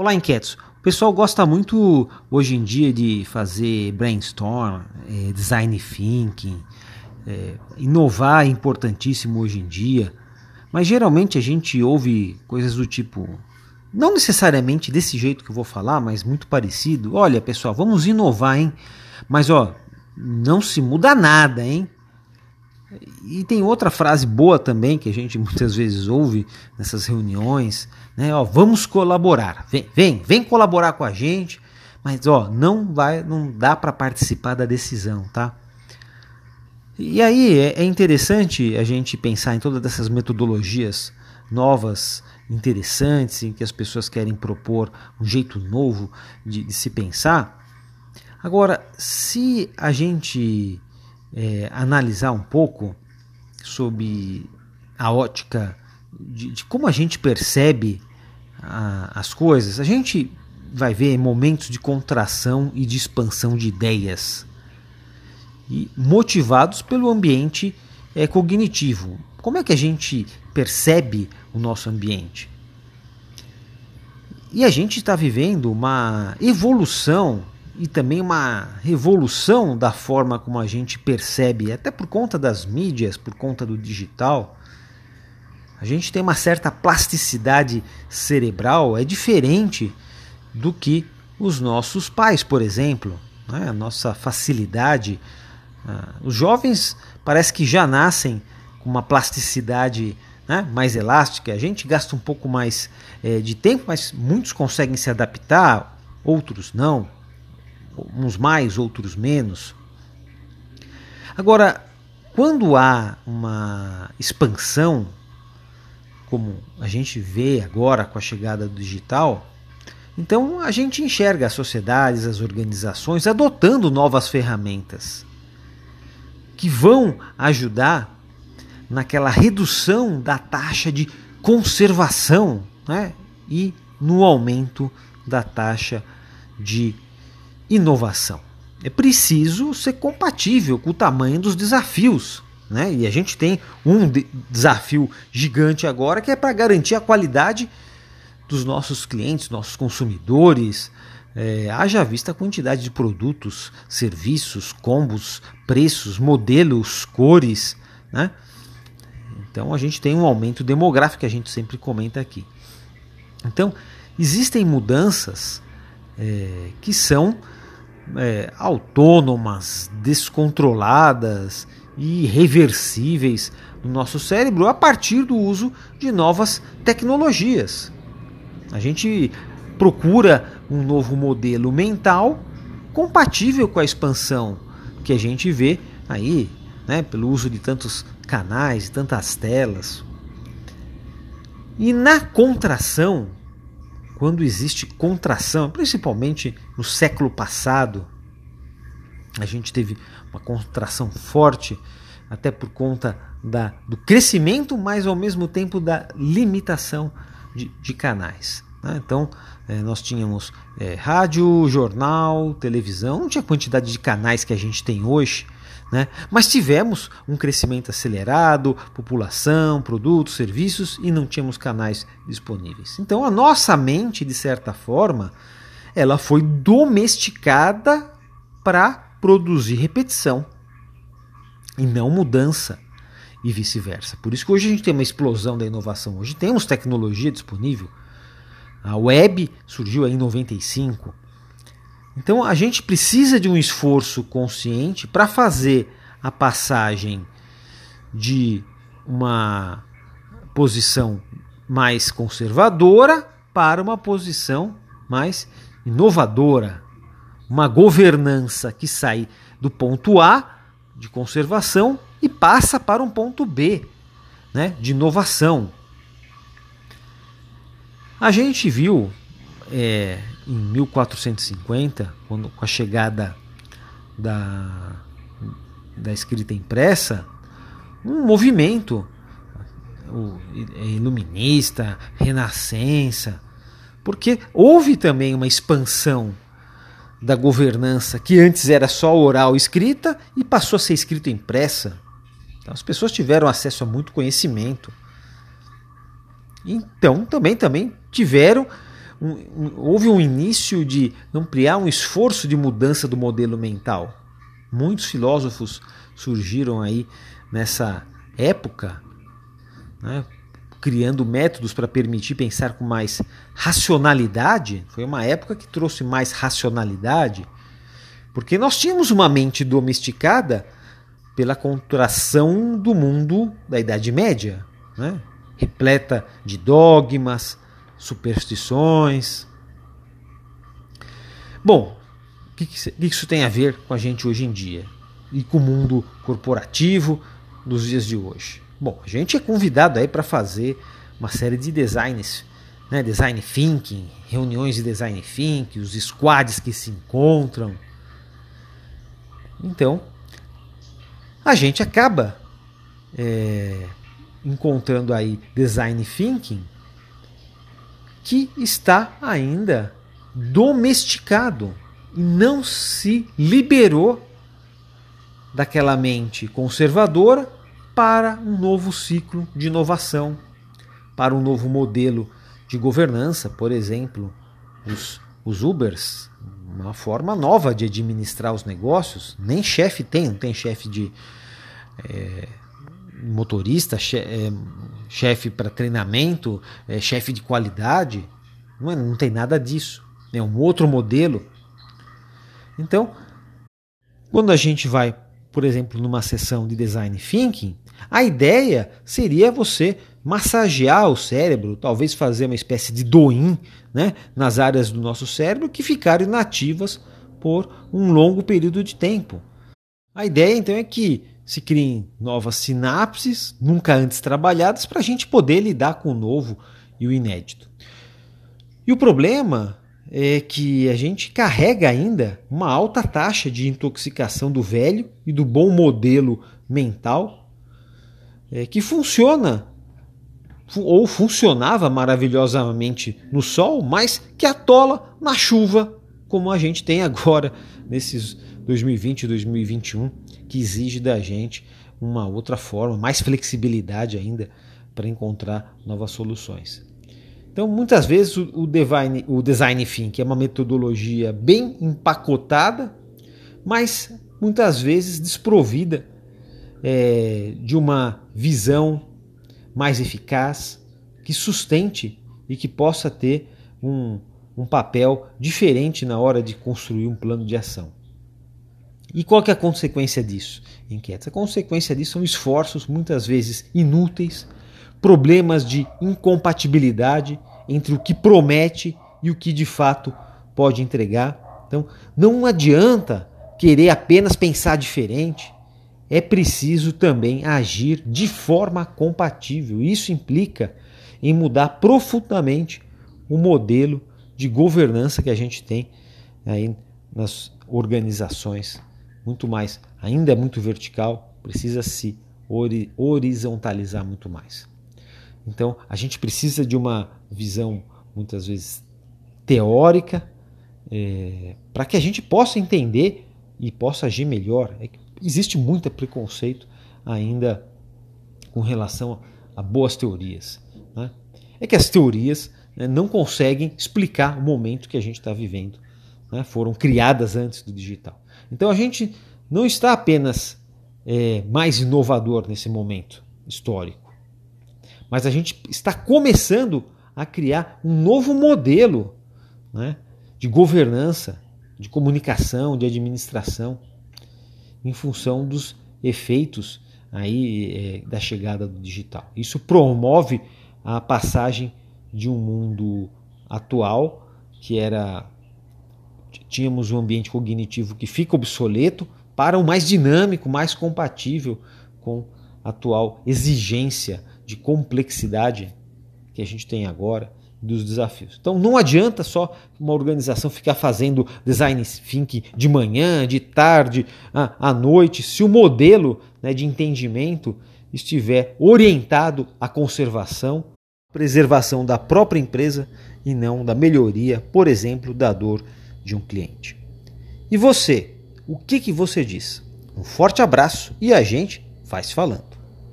Olá, inquietos. O pessoal gosta muito hoje em dia de fazer brainstorm, é, design thinking. É, inovar é importantíssimo hoje em dia, mas geralmente a gente ouve coisas do tipo, não necessariamente desse jeito que eu vou falar, mas muito parecido. Olha, pessoal, vamos inovar, hein? Mas ó, não se muda nada, hein? E tem outra frase boa também que a gente muitas vezes ouve nessas reuniões, né? Ó, vamos colaborar. Vem, vem, vem colaborar com a gente, mas ó, não vai, não dá para participar da decisão, tá? E aí é, é interessante a gente pensar em todas essas metodologias novas, interessantes, em que as pessoas querem propor um jeito novo de, de se pensar. Agora, se a gente é, analisar um pouco sobre a ótica de, de como a gente percebe a, as coisas, a gente vai ver momentos de contração e de expansão de ideias e motivados pelo ambiente é, cognitivo. Como é que a gente percebe o nosso ambiente? E a gente está vivendo uma evolução e também uma revolução da forma como a gente percebe, até por conta das mídias, por conta do digital. A gente tem uma certa plasticidade cerebral, é diferente do que os nossos pais, por exemplo. Né? A nossa facilidade. Uh, os jovens parece que já nascem com uma plasticidade né, mais elástica. A gente gasta um pouco mais é, de tempo, mas muitos conseguem se adaptar, outros não uns mais, outros menos. Agora, quando há uma expansão, como a gente vê agora com a chegada do digital, então a gente enxerga as sociedades, as organizações adotando novas ferramentas que vão ajudar naquela redução da taxa de conservação né? e no aumento da taxa de inovação. É preciso ser compatível com o tamanho dos desafios. Né? E a gente tem um de desafio gigante agora que é para garantir a qualidade dos nossos clientes, nossos consumidores. É, haja vista a quantidade de produtos, serviços, combos, preços, modelos, cores. Né? Então a gente tem um aumento demográfico que a gente sempre comenta aqui. Então existem mudanças é, que são é, autônomas, descontroladas e irreversíveis no nosso cérebro a partir do uso de novas tecnologias. A gente procura um novo modelo mental compatível com a expansão que a gente vê aí, né, pelo uso de tantos canais, tantas telas. E na contração, quando existe contração, principalmente no século passado, a gente teve uma contração forte, até por conta da, do crescimento, mas ao mesmo tempo da limitação de, de canais. Né? Então, é, nós tínhamos é, rádio, jornal, televisão, não tinha a quantidade de canais que a gente tem hoje. Né? Mas tivemos um crescimento acelerado, população, produtos, serviços e não tínhamos canais disponíveis. Então a nossa mente, de certa forma, ela foi domesticada para produzir repetição e não mudança e vice-versa. Por isso que hoje a gente tem uma explosão da inovação. Hoje temos tecnologia disponível. A web surgiu em 95. Então a gente precisa de um esforço consciente para fazer a passagem de uma posição mais conservadora para uma posição mais inovadora, uma governança que sai do ponto A de conservação e passa para um ponto B, né, de inovação. A gente viu é, em 1450, quando, com a chegada da, da escrita impressa, um movimento o iluminista, renascença, porque houve também uma expansão da governança que antes era só oral escrita e passou a ser escrita impressa. Então, as pessoas tiveram acesso a muito conhecimento. Então também também tiveram um, um, houve um início de ampliar um esforço de mudança do modelo mental. Muitos filósofos surgiram aí nessa época, né, criando métodos para permitir pensar com mais racionalidade. Foi uma época que trouxe mais racionalidade, porque nós tínhamos uma mente domesticada pela contração do mundo da Idade Média, né? repleta de dogmas, superstições. Bom, o que, que isso tem a ver com a gente hoje em dia e com o mundo corporativo dos dias de hoje? Bom, a gente é convidado aí para fazer uma série de designs, né? design thinking, reuniões de design thinking, os squads que se encontram. Então, a gente acaba é, encontrando aí design thinking que está ainda domesticado e não se liberou daquela mente conservadora para um novo ciclo de inovação, para um novo modelo de governança, por exemplo, os, os Ubers, uma forma nova de administrar os negócios. Nem chefe tem, não tem chefe de é, motorista, é, chefe para treinamento, é, chefe de qualidade. Não, é, não tem nada disso. É um outro modelo. Então, quando a gente vai, por exemplo, numa sessão de design thinking, a ideia seria você massagear o cérebro, talvez fazer uma espécie de doin né, nas áreas do nosso cérebro que ficaram inativas por um longo período de tempo. A ideia então é que se criem novas sinapses, nunca antes trabalhadas, para a gente poder lidar com o novo e o inédito. E o problema é que a gente carrega ainda uma alta taxa de intoxicação do velho e do bom modelo mental é, que funciona ou funcionava maravilhosamente no sol, mas que atola na chuva, como a gente tem agora nesses 2020 e 2021 que exige da gente uma outra forma, mais flexibilidade ainda para encontrar novas soluções. Então, muitas vezes o design, o design thinking é uma metodologia bem empacotada, mas muitas vezes desprovida é, de uma visão mais eficaz, que sustente e que possa ter um, um papel diferente na hora de construir um plano de ação. E qual que é a consequência disso? Inquietos. A consequência disso são esforços muitas vezes inúteis, problemas de incompatibilidade entre o que promete e o que de fato pode entregar. Então, não adianta querer apenas pensar diferente. É preciso também agir de forma compatível. Isso implica em mudar profundamente o modelo de governança que a gente tem aí nas organizações muito mais, ainda é muito vertical, precisa se horizontalizar muito mais. Então, a gente precisa de uma visão, muitas vezes, teórica, é, para que a gente possa entender e possa agir melhor. É existe muito preconceito ainda com relação a boas teorias. Né? É que as teorias né, não conseguem explicar o momento que a gente está vivendo. Né? Foram criadas antes do digital. Então a gente não está apenas é, mais inovador nesse momento histórico, mas a gente está começando a criar um novo modelo né, de governança, de comunicação, de administração, em função dos efeitos aí é, da chegada do digital. Isso promove a passagem de um mundo atual que era tínhamos um ambiente cognitivo que fica obsoleto para um mais dinâmico, mais compatível com a atual exigência de complexidade que a gente tem agora dos desafios. Então não adianta só uma organização ficar fazendo design thinking de manhã, de tarde, à noite, se o modelo né, de entendimento estiver orientado à conservação, preservação da própria empresa e não da melhoria, por exemplo, da dor de um cliente. E você, o que, que você diz? Um forte abraço e a gente vai se falando.